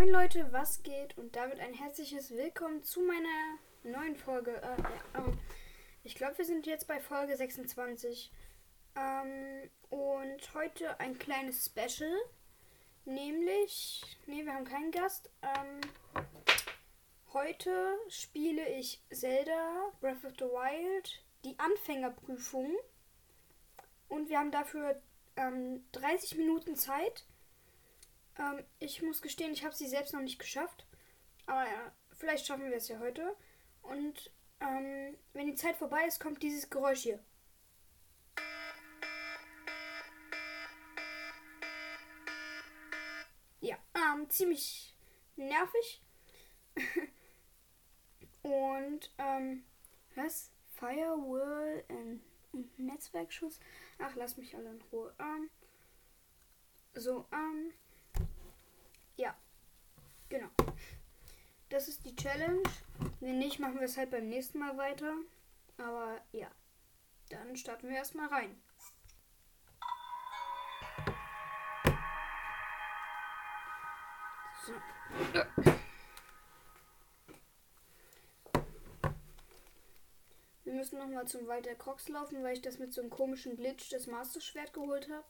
Moin Leute, was geht? Und damit ein herzliches Willkommen zu meiner neuen Folge. Äh, ja, ähm, ich glaube, wir sind jetzt bei Folge 26. Ähm, und heute ein kleines Special. Nämlich, nee, wir haben keinen Gast. Ähm, heute spiele ich Zelda Breath of the Wild, die Anfängerprüfung. Und wir haben dafür ähm, 30 Minuten Zeit. Ähm, ich muss gestehen, ich habe sie selbst noch nicht geschafft. Aber ja, vielleicht schaffen wir es ja heute. Und ähm, wenn die Zeit vorbei ist, kommt dieses Geräusch hier. Ja, ähm, ziemlich nervig. Und, ähm, was? Firewall und Netzwerkschuss. Ach, lass mich alle in Ruhe. Ähm, so, ähm, ja, genau. Das ist die Challenge. Wenn nicht, machen wir es halt beim nächsten Mal weiter. Aber ja, dann starten wir erstmal rein. So. Wir müssen nochmal zum Wald der Crocs laufen, weil ich das mit so einem komischen Glitch das Master Schwert geholt habe.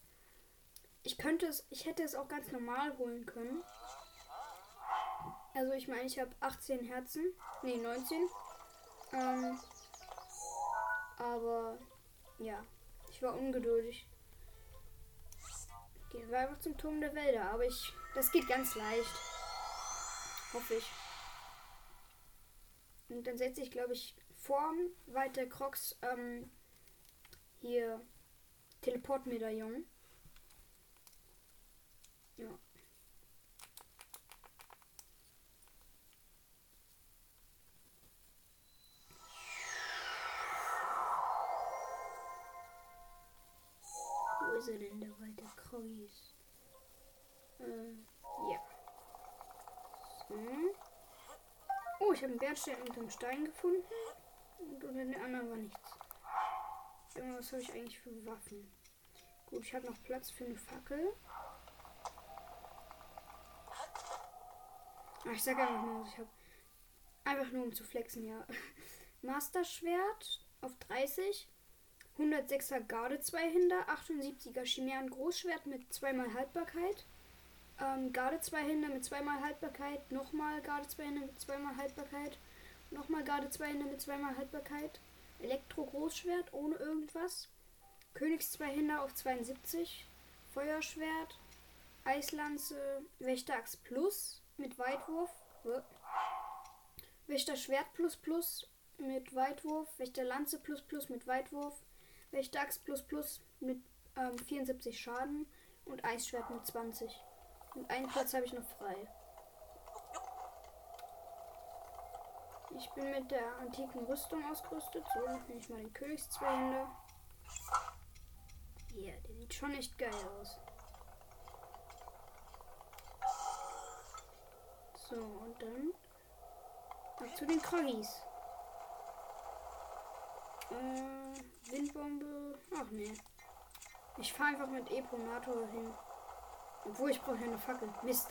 Ich könnte es, ich hätte es auch ganz normal holen können. Also ich meine, ich habe 18 Herzen. Ne, 19. Ähm, aber ja, ich war ungeduldig. Gehen wir einfach zum Turm der Wälder. Aber ich. Das geht ganz leicht. Hoffe ich. Und dann setze ich, glaube ich, vorm der Crocs ähm, hier Teleportmedaillon. Ja. Wo ist er denn, der Wald der Kroggies? Äh, ja. So. Oh, ich habe einen Bernstein unter dem Stein gefunden. Und unter den anderen war nichts. Was habe ich eigentlich für Waffen? Gut, ich habe noch Platz für eine Fackel. Ich sage einfach nur, ich habe einfach nur um zu flexen, ja. Master Schwert auf 30. 106er Garde 2 Hinder, 78er Chimären Großschwert mit zweimal Haltbarkeit. Ähm, Garde 2 Hinder mit zweimal Haltbarkeit, nochmal Garde 2 Hinder mit zweimal Haltbarkeit, nochmal Garde 2 Hinder mit zweimal Haltbarkeit. Elektro Großschwert ohne irgendwas. Königs 2 Hinder auf 72. Feuerschwert. Eislanze Wächteraxt Plus mit Weitwurf. Wächter Schwert plus plus mit Weitwurf. Wächter Lanze plus plus mit Weitwurf. Wächteraxt plus plus mit ähm, 74 Schaden. Und Eisschwert mit 20. Und einen Platz habe ich noch frei. Ich bin mit der antiken Rüstung ausgerüstet. So, nehme ich mal den Königszweihänder. Ja, yeah, der sieht schon echt geil aus. So, und dann zu den Kroggies. Äh, Windbombe. Ach nee. Ich fahre einfach mit Eponator hin. Obwohl ich brauche ja eine Fackel. Mist.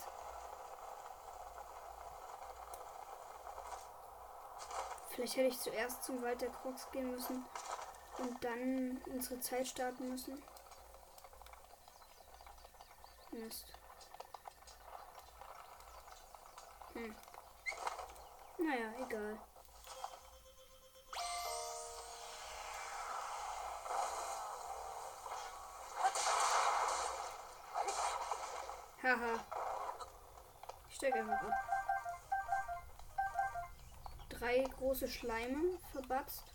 Vielleicht hätte ich zuerst zum Wald der Crocs gehen müssen und dann unsere Zeit starten müssen. Mist. Hm. Naja, egal. Haha. Ich steig einfach ab. Drei große Schleime verbatzt.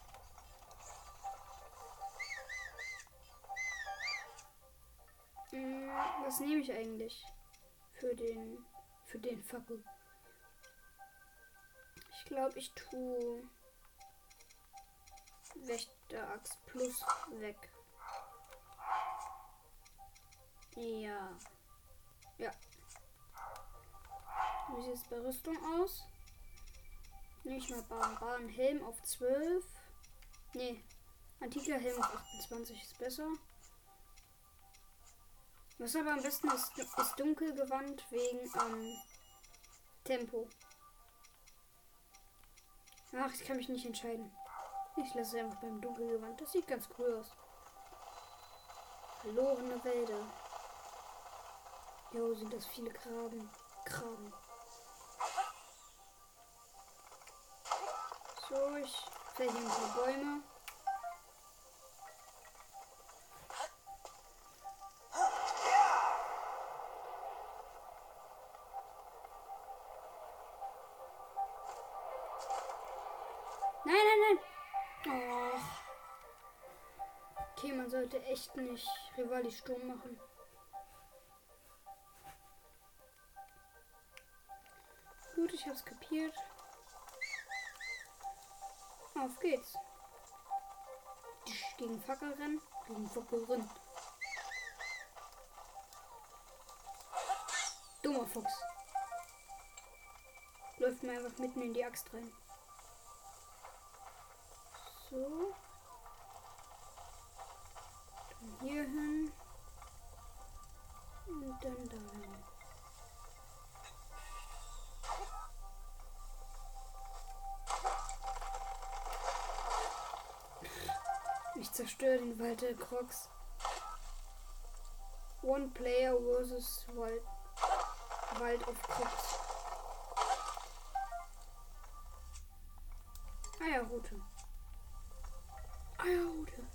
Hm, was nehme ich eigentlich für den für den Fackel? Glaube, ich tue Wächteraxt plus weg. Ja. Ja. Wie sieht es bei Rüstung aus? Nicht mal Baran Helm auf 12. Nee. Antiker Helm auf 28 ist besser. Was aber am besten ist, ist Dunkelgewand wegen, ähm, Tempo. Ach, ich kann mich nicht entscheiden. Ich lasse es einfach beim Dunkelgewand. Das sieht ganz cool aus. Verlorene Wälder. Jo, sind das viele Graben. Graben. So, ich fälle hier ein paar Bäume. Echt nicht Rivali Sturm machen. Gut, ich hab's kapiert. Auf geht's. Gegen Fackel rennen. Gegen Fackel rennen. Dummer Fuchs. Läuft mir einfach mitten in die Axt rein. So. Hier hin. Und dann da hin. Ich zerstöre den Wald der Crocs. One Player versus Wald, Wald of Crocs. Eierrute. Eierrute.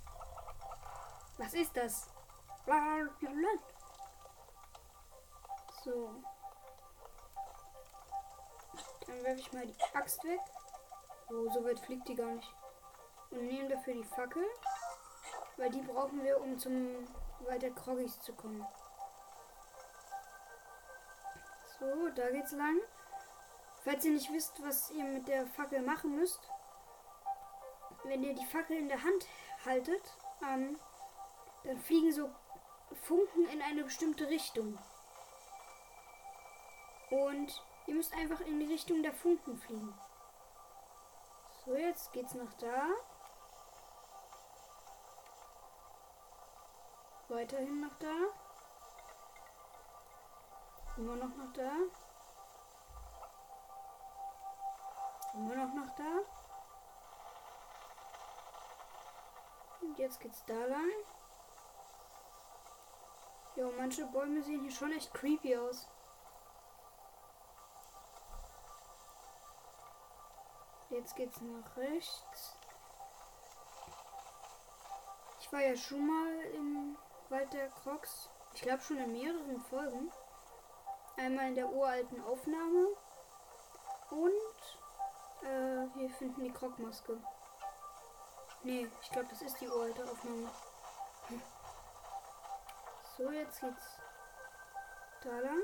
Was ist das? So. Dann werfe ich mal die Axt weg. Oh, so weit fliegt die gar nicht. Und nehmen dafür die Fackel. Weil die brauchen wir, um zum weiter Kroggis zu kommen. So, da geht's lang. Falls ihr nicht wisst, was ihr mit der Fackel machen müsst, wenn ihr die Fackel in der Hand haltet, ähm, dann fliegen so Funken in eine bestimmte Richtung. Und ihr müsst einfach in die Richtung der Funken fliegen. So, jetzt geht's nach da. Weiterhin nach da. Immer noch nach da. Immer noch nach da. Und jetzt geht's da lang. Jo, manche Bäume sehen hier schon echt creepy aus. Jetzt geht's nach rechts. Ich war ja schon mal im Wald der Crocs. Ich glaube schon in mehreren Folgen. Einmal in der uralten Aufnahme. Und äh, wir finden die Krogmaske. Nee, ich glaube, das ist die uralte Aufnahme. So, jetzt geht's da lang.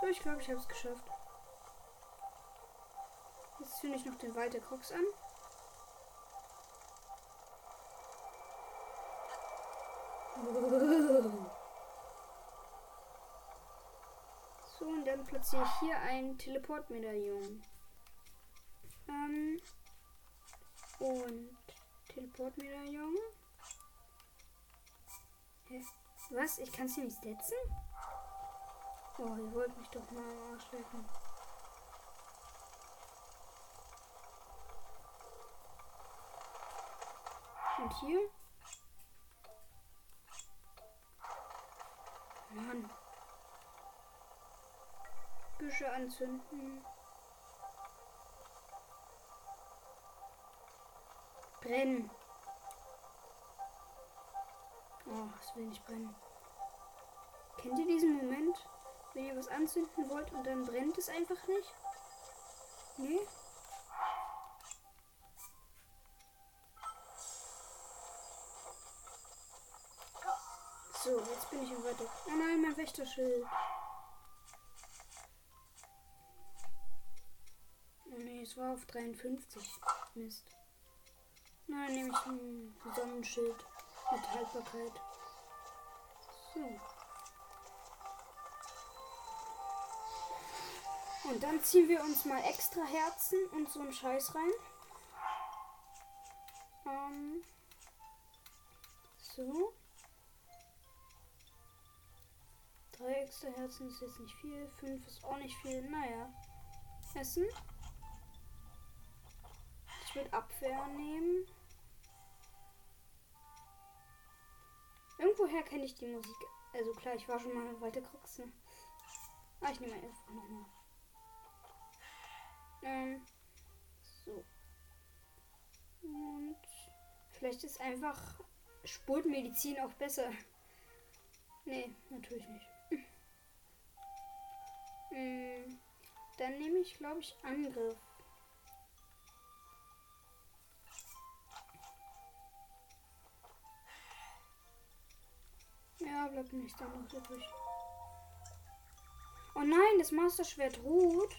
So, ich glaube, ich habe es geschafft. Jetzt finde ich noch den Wald der Crocs an. So, und dann platziere ich hier ein Teleportmedaillon. Ähm, und Teleportmedaillon. Hä? Was? Ich kann es hier nicht setzen? Oh, ihr wollt mich doch mal lecken. Und hier? Mann. Büsche anzünden. Brennen. Oh, es will nicht brennen. Kennt ihr diesen Moment, wenn ihr was anzünden wollt und dann brennt es einfach nicht? Nee? So, jetzt bin ich im Weiter. Oh nein, mein Wächterschild. Oh nee, es war auf 53. Mist. Na, nehme ich ein Sonnenschild mit Haltbarkeit. So. Und dann ziehen wir uns mal extra Herzen und so einen Scheiß rein. Ähm. So. Drei extra Herzen ist jetzt nicht viel. Fünf ist auch nicht viel. Naja. Essen. Ich würde Abwehr nehmen. Irgendwoher kenne ich die Musik. Also klar, ich war schon mal weiter Kroxe. Ah, ich nehme einfach nochmal. Ähm, so. Und vielleicht ist einfach Spurtmedizin auch besser. Nee, natürlich nicht. Hm, dann nehme ich, glaube ich, Angriff. Bleibt nichts anderes übrig. Oh nein, das Masterschwert ruht.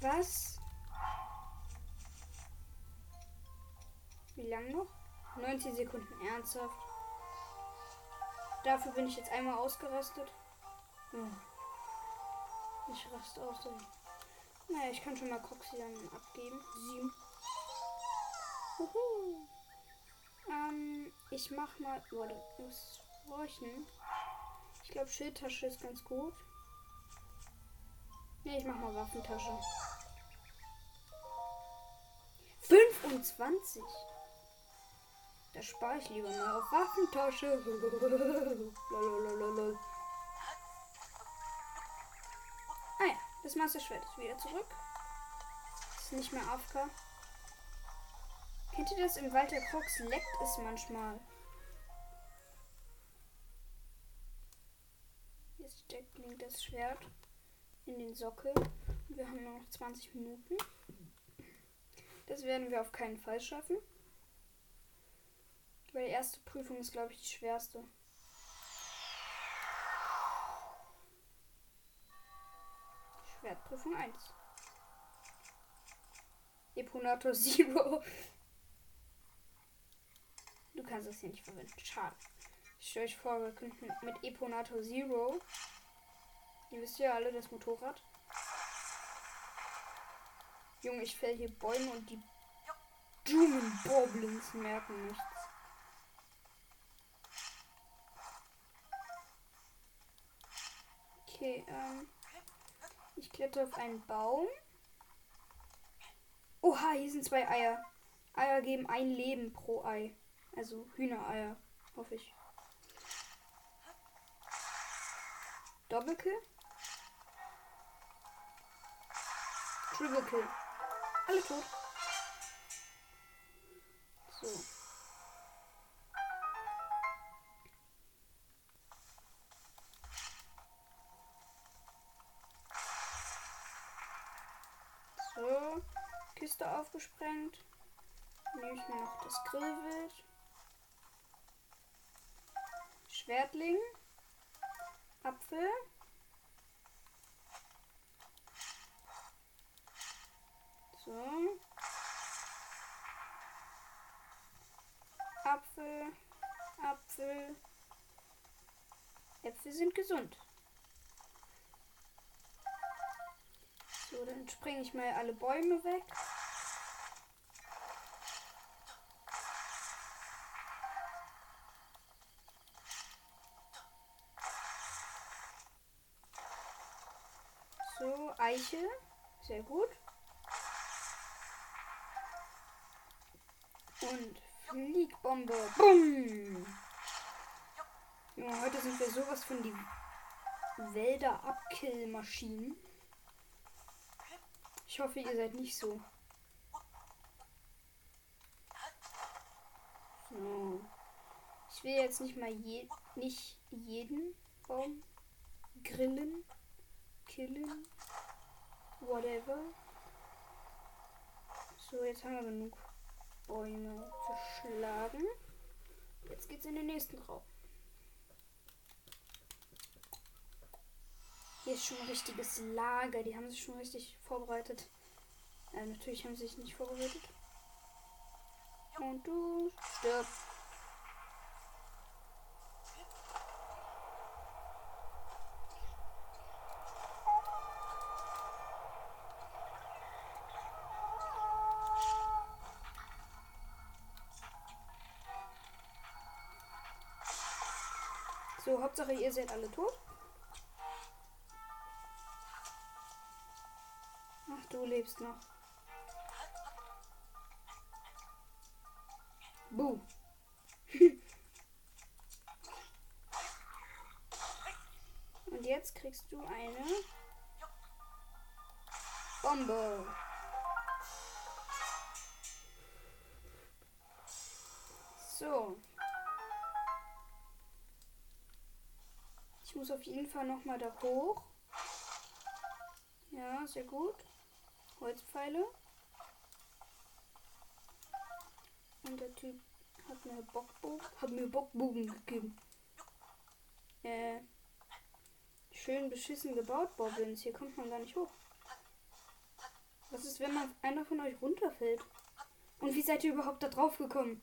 Was? Wie lang noch? 90 Sekunden ernsthaft. Dafür bin ich jetzt einmal ausgerastet. Oh. Ich raste aus. Naja, ich kann schon mal Coxy dann abgeben. Sieben. Uhu. Ähm, ich mach mal. Warte, muss horchen. Ich glaube, Schildtasche ist ganz gut. Ne, ich mach mal Waffentasche. 25. Da spare ich lieber mal auf Waffentasche. ah ja, das Masterschwert ist wieder zurück. Ist nicht mehr AFK. Kennt ihr das? Im Wald der Crocs leckt es manchmal. Steckt Link das Schwert in den Sockel. Wir haben noch 20 Minuten. Das werden wir auf keinen Fall schaffen. Weil die erste Prüfung ist, glaube ich, die schwerste. Schwertprüfung 1. Eponator Zero. Du kannst das hier nicht verwenden. Schade. Ich stelle euch vor, wir könnten mit Eponator Zero. Ihr wisst ja alle, das Motorrad. Junge, ich fäll hier Bäume und die dummen Boblins merken nichts. Okay, ähm. Ich kletter auf einen Baum. Oha, hier sind zwei Eier. Eier geben ein Leben pro Ei. Also Hühnereier, hoffe ich. Doppelkill. Triple Kill. Alle tot. So. So. Kiste aufgesprengt. Nehme ich mir noch das Grillwild. Schwertling. Apfel. So. Apfel. Apfel. Äpfel sind gesund. So, dann springe ich mal alle Bäume weg. So, Eiche. Sehr gut. Und Fliegbombe. Bumm. Junge, heute sind wir sowas von die Wälder Abkillmaschinen. Ich hoffe, ihr seid nicht so. So. Ich will jetzt nicht mal je nicht jeden Baum grillen, killen, whatever. So, jetzt haben wir genug. Bäume zerschlagen. Jetzt geht's in den nächsten Raum. Hier ist schon ein richtiges Lager. Die haben sich schon richtig vorbereitet. Äh, natürlich haben sie sich nicht vorbereitet. Und du stirbst. Hauptsache ihr seid alle tot. Ach, du lebst noch. Auf jeden Fall noch mal da hoch. Ja, sehr gut. Holzpfeile. Und der Typ hat mir Bockbogen, hat mir Bockbogen gegeben. Äh, schön beschissen gebaut, Bobbins. Hier kommt man gar nicht hoch. Was ist, wenn man einer von euch runterfällt? Und wie seid ihr überhaupt da drauf gekommen?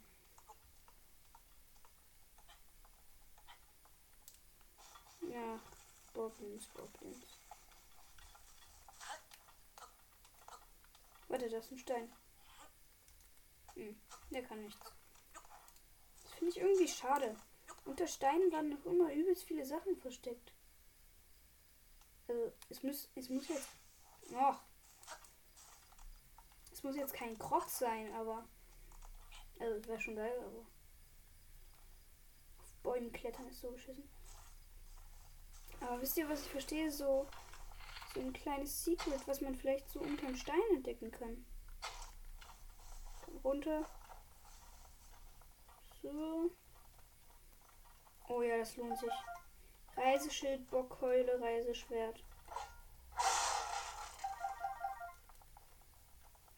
Ja, Bobbins, Bobbins. Warte, das ist ein Stein. Hm, der kann nichts. Das finde ich irgendwie schade. Unter Steinen waren noch immer übelst viele Sachen versteckt. Also, es muss, es muss jetzt. Oh. Es muss jetzt kein Krog sein, aber. Also, es wäre schon geil, aber. Auf Bäumen klettern ist so beschissen. Aber wisst ihr, was ich verstehe? So, so ein kleines Secret, was man vielleicht so unterm Stein entdecken kann. Komm runter. So. Oh ja, das lohnt sich. Reiseschild, Bockkeule, Reiseschwert.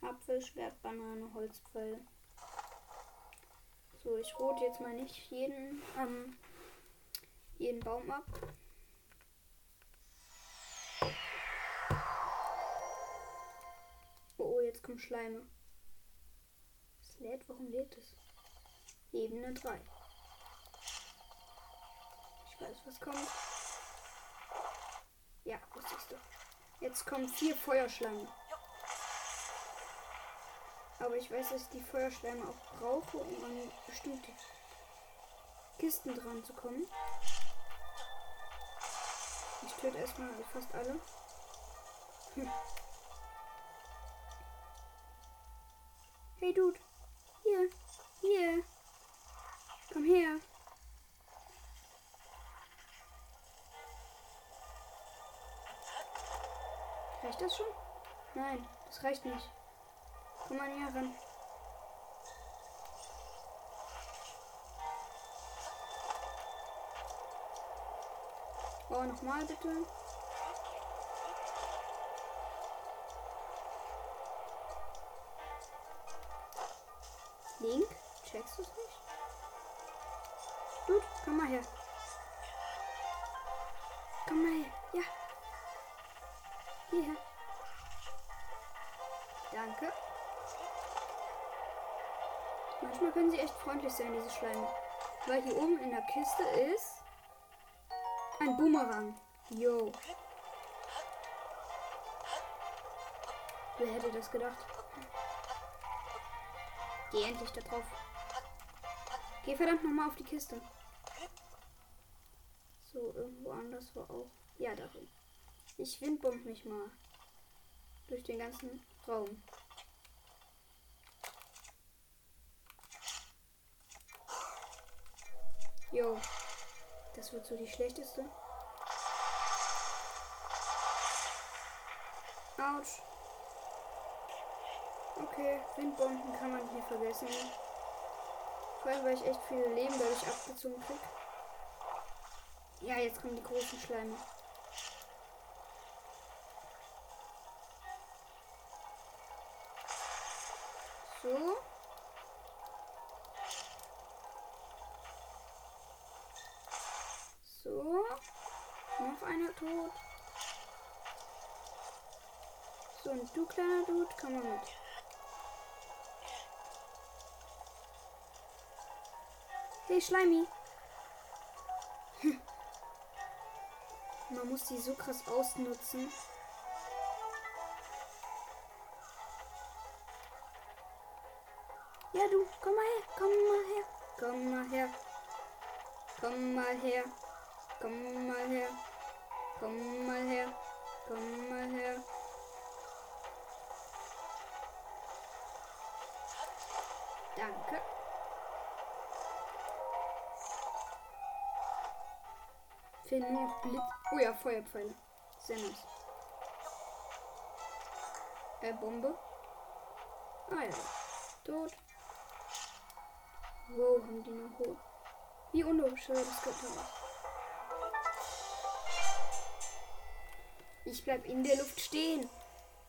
Apfelschwert, Banane, Holzpfeil. So, ich rote jetzt mal nicht jeden, ähm, jeden Baum ab. Kommen Schleime. Es lädt, warum lädt es? Ebene 3. Ich weiß, was kommt. Ja, was siehst du? Jetzt kommen vier Feuerschlangen. Aber ich weiß, dass ich die Feuerschlange auch brauche, um an bestimmte Kisten dran zu kommen. Ich töte erstmal fast alle. Hm. Hey Dude. Hier. Hier. Komm her. Reicht das schon? Nein, das reicht nicht. Komm mal näher ran. Oh, nochmal bitte. Her. Komm mal her. Ja. Hierher. Danke. Manchmal können sie echt freundlich sein, diese Schleime. Weil hier oben in der Kiste ist ein Boomerang. Yo. Wer hätte das gedacht? Geh endlich da drauf. Geh verdammt nochmal auf die Kiste. So, irgendwo anders war auch. Ja, darin. Ich windbomb mich mal. Durch den ganzen Raum. Jo. Das wird so die schlechteste. Autsch. Okay, Windbomben kann man hier vergessen. Vor allem, weil ich echt viele Leben dadurch abgezogen krieg. Ja, jetzt kommen die großen Schleime. So. So. Noch einer tot. So, und du kleiner Dude, komm mal mit. Hey, Schleimi. Man muss die so krass ausnutzen. Ja, du, komm mal her, komm mal her, komm mal her, komm mal her. Komm mal her. Komm mal her. Komm mal her. Danke. Fehlen nur noch Blitz. Oh ja, Feuerpfeile. Sehr nice. Äh, Bombe. Ah ja. Tot. Wow, haben die noch hoch. Wie unlogisch das Götter Ich bleib in der Luft stehen.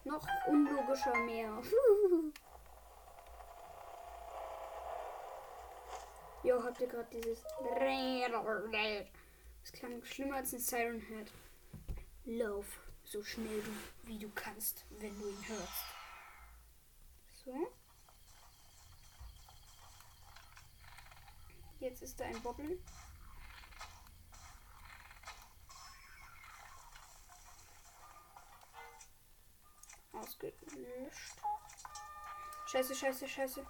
Noch unlogischer mehr. Jo, habt ihr gerade dieses. Das klang schlimmer als ein Siren Head. Lauf so schnell du, wie du kannst, wenn du ihn hörst. So. Jetzt ist da ein Bobbeln. Ausgelöscht. Scheiße, scheiße, scheiße.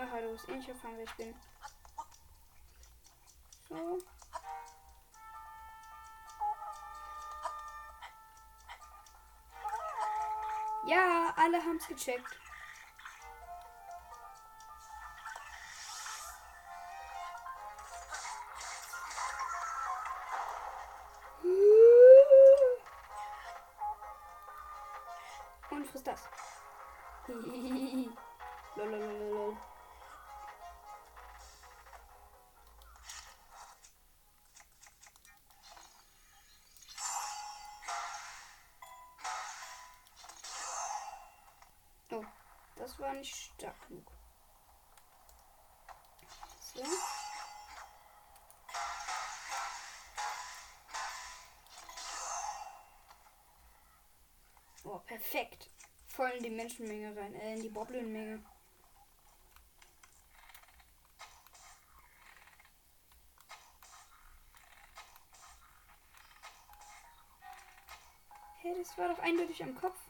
Aha, du bist ähnlich erfahren, wer ich bin. So. Ja, alle haben es gecheckt. Das war nicht stark genug. So. Oh, perfekt. Voll in die Menschenmenge rein, äh, in die Boblin-Menge. Hey, das war doch eindeutig am Kopf.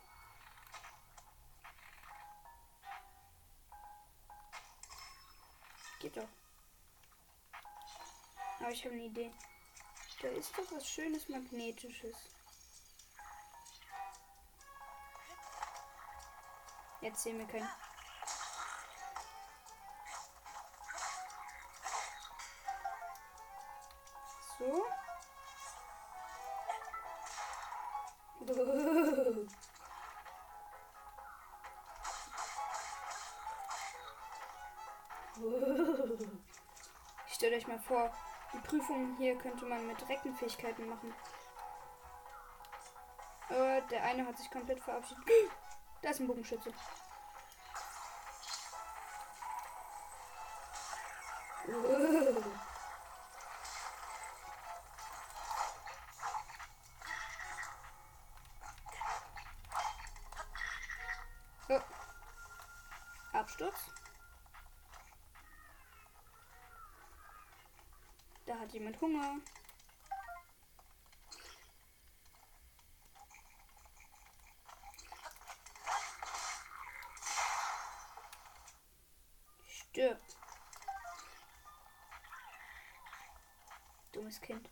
Ich habe eine Idee. Da ist doch was Schönes Magnetisches. Jetzt sehen wir können. So. Stellt euch mal vor, die Prüfung hier könnte man mit Reckenfähigkeiten machen. Äh, der eine hat sich komplett verabschiedet. Da ist ein Bogenschütze. Hat jemand Hunger. Stirbt. Dummes Kind.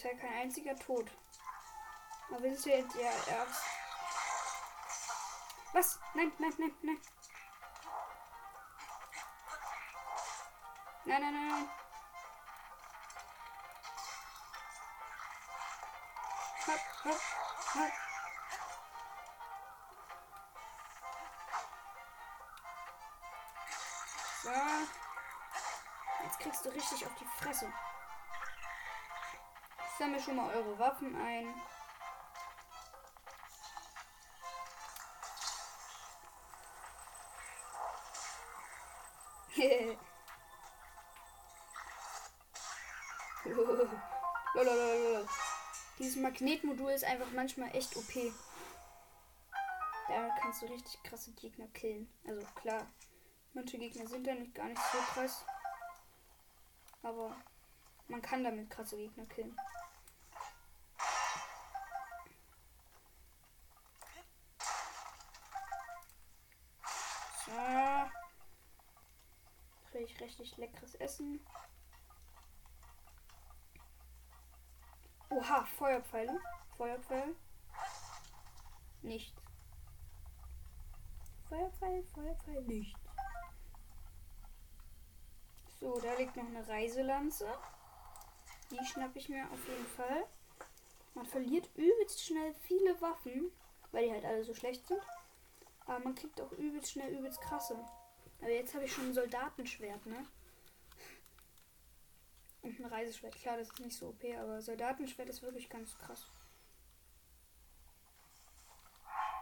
Bisher kein einziger Tot. Aber wir sind jetzt ja erst. Was? Nein, nein, nein, nein. Nein, nein, nein. Hopp, hopp, hopp. So. Jetzt kriegst du richtig auf die Fresse. Sammel schon mal eure Waffen ein. Dieses Magnetmodul ist einfach manchmal echt OP. Da kannst du richtig krasse Gegner killen. Also klar, manche Gegner sind da nicht gar nicht so krass. Aber man kann damit krasse Gegner killen. Richtig leckeres Essen. Oha, Feuerpfeile. Feuerpfeile. Nichts. Feuerpfeil, Feuerpfeil, nichts. So, da liegt noch eine Reiselanze. Die schnappe ich mir auf jeden Fall. Man verliert übelst schnell viele Waffen, weil die halt alle so schlecht sind. Aber man kriegt auch übelst schnell übelst krasse. Aber jetzt habe ich schon ein Soldatenschwert, ne? Und ein Reiseschwert. Klar, das ist nicht so OP, aber Soldatenschwert ist wirklich ganz krass.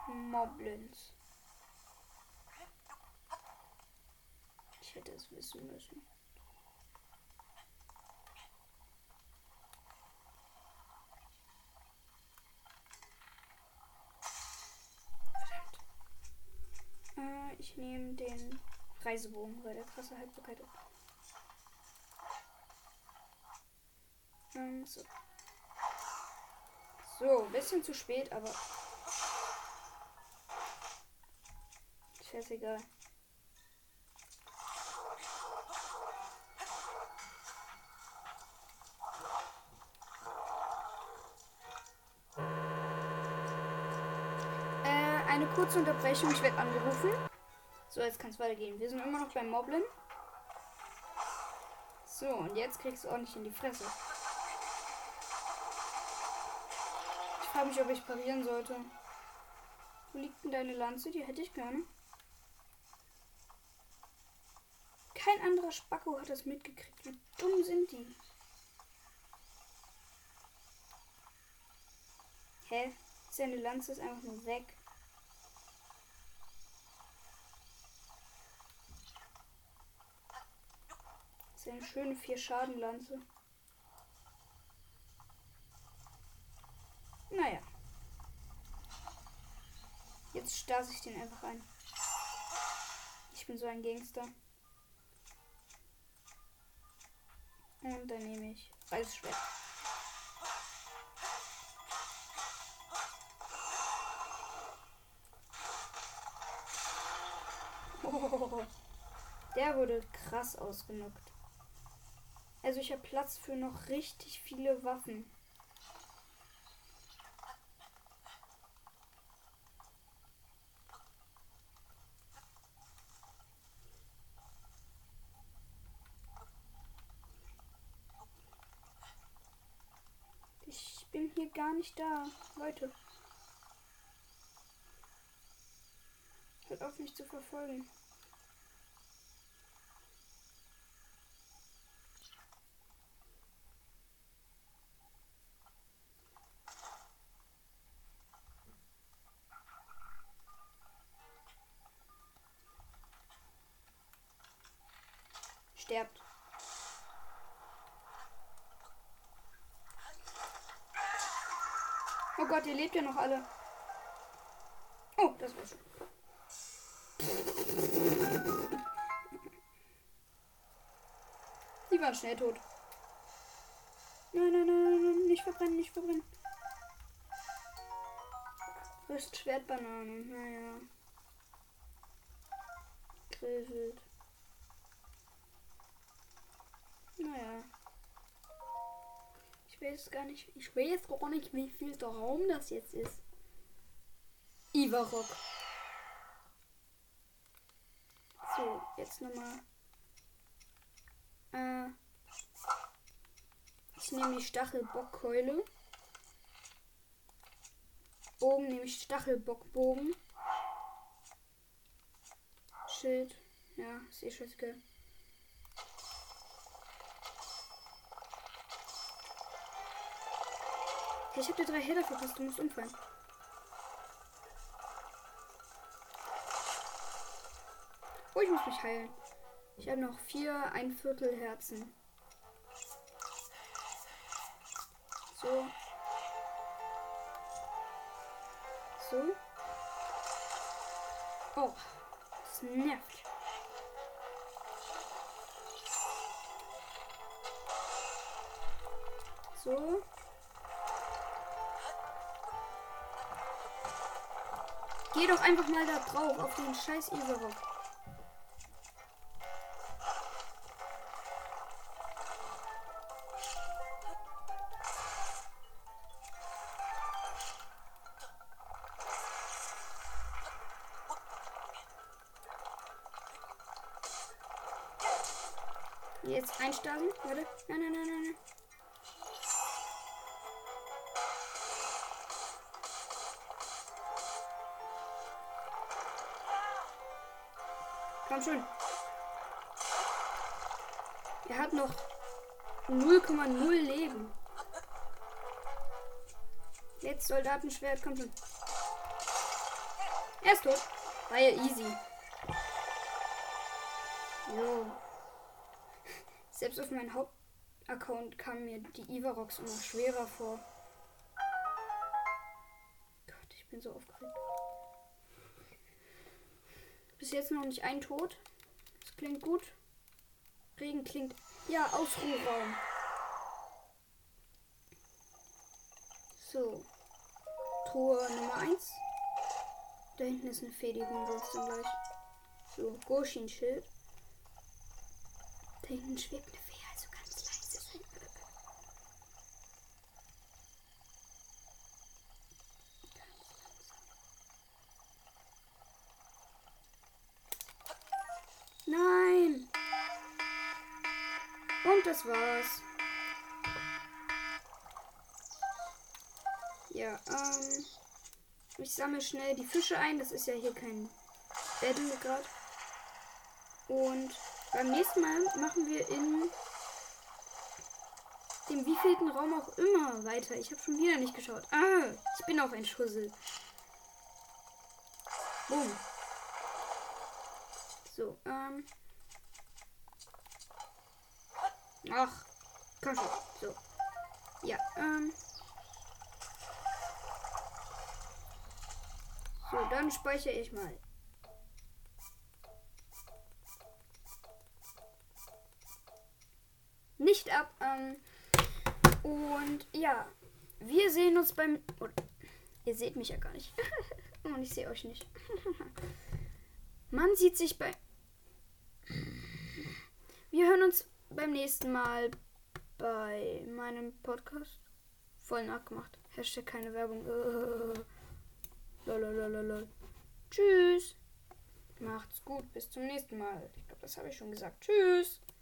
Moblins. Ich hätte es wissen müssen. Verdammt. Äh, ich nehme den Reisebogen, weil der krasse Haltbarkeit ist. Ähm, so. So, bisschen zu spät, aber. Scheißegal. Äh, eine kurze Unterbrechung, ich werde angerufen. So, jetzt kann es weitergehen. Wir sind immer noch beim Moblin. So, und jetzt kriegst du ordentlich in die Fresse. Ich frage mich, ob ich parieren sollte. Wo liegt denn deine Lanze? Die hätte ich gerne. Kein anderer Spacko hat das mitgekriegt. Wie dumm sind die? Hä? Seine Lanze ist einfach nur weg. Eine schöne vier Schaden Lanze. Naja. Jetzt stase ich den einfach ein. Ich bin so ein Gangster. Und dann nehme ich Reißschwert. Oh, der wurde krass ausgenockt. Also ich habe Platz für noch richtig viele Waffen. Ich bin hier gar nicht da, Leute. Hört auf mich zu verfolgen. Sterbt. Oh Gott, ihr lebt ja noch alle. Oh, das war's. Die waren schnell tot. Nein, nein, nein, nein, nicht verbrennen, nicht verbrennen. Frisst Schwertbanane, naja. Grillwild. Naja. Ich weiß gar nicht, ich weiß gar nicht, wie viel der Raum das jetzt ist. Ivarok. So, jetzt nochmal. Äh, ich nehme die Stachelbockkeule. Bogen nehme ich Stachelbockbogen. Schild. Ja, ist eh scheißegal. Ich habe dir drei Header verpasst, du musst umfallen. Oh, ich muss mich heilen. Ich habe noch vier, ein Viertel Herzen. So. So. Oh, das nervt. So. Geh doch einfach mal da drauf, auf den scheiß Iserok. Jetzt einsteigen. Warte. Nein, nein, nein, Komm schon. Er hat noch 0,0 Leben. Jetzt Soldatenschwert, komm schon. Er ist tot. War ja easy. Jo. Selbst auf meinem Hauptaccount kam mir die Ivarox immer schwerer vor. Gott, ich bin so aufgeregt. Bis jetzt noch nicht ein Tod. Das klingt gut. Regen klingt. Ja, Ausruhraum. So. Truhe Nummer 1. Da hinten ist eine Fee, dann gleich. So, Goshin-Schild. Da hinten schwebt eine Fee, also ganz leise sein. Nein! Und das war's. Ja, ähm. Ich sammle schnell die Fische ein. Das ist ja hier kein Battle gerade. Und beim nächsten Mal machen wir in dem wievielten Raum auch immer weiter. Ich habe schon wieder nicht geschaut. Ah, ich bin auch ein Schussel. Boom. So, ähm. Ach, komm schon. So. Ja, ähm. So, dann speichere ich mal. Nicht ab. Ähm, und ja, wir sehen uns beim. Oder, ihr seht mich ja gar nicht. und ich sehe euch nicht. Man sieht sich bei. Wir hören uns beim nächsten Mal bei meinem Podcast. Voll nachgemacht. Hashtag keine Werbung. Lololololol. Tschüss. Macht's gut. Bis zum nächsten Mal. Ich glaube, das habe ich schon gesagt. Tschüss.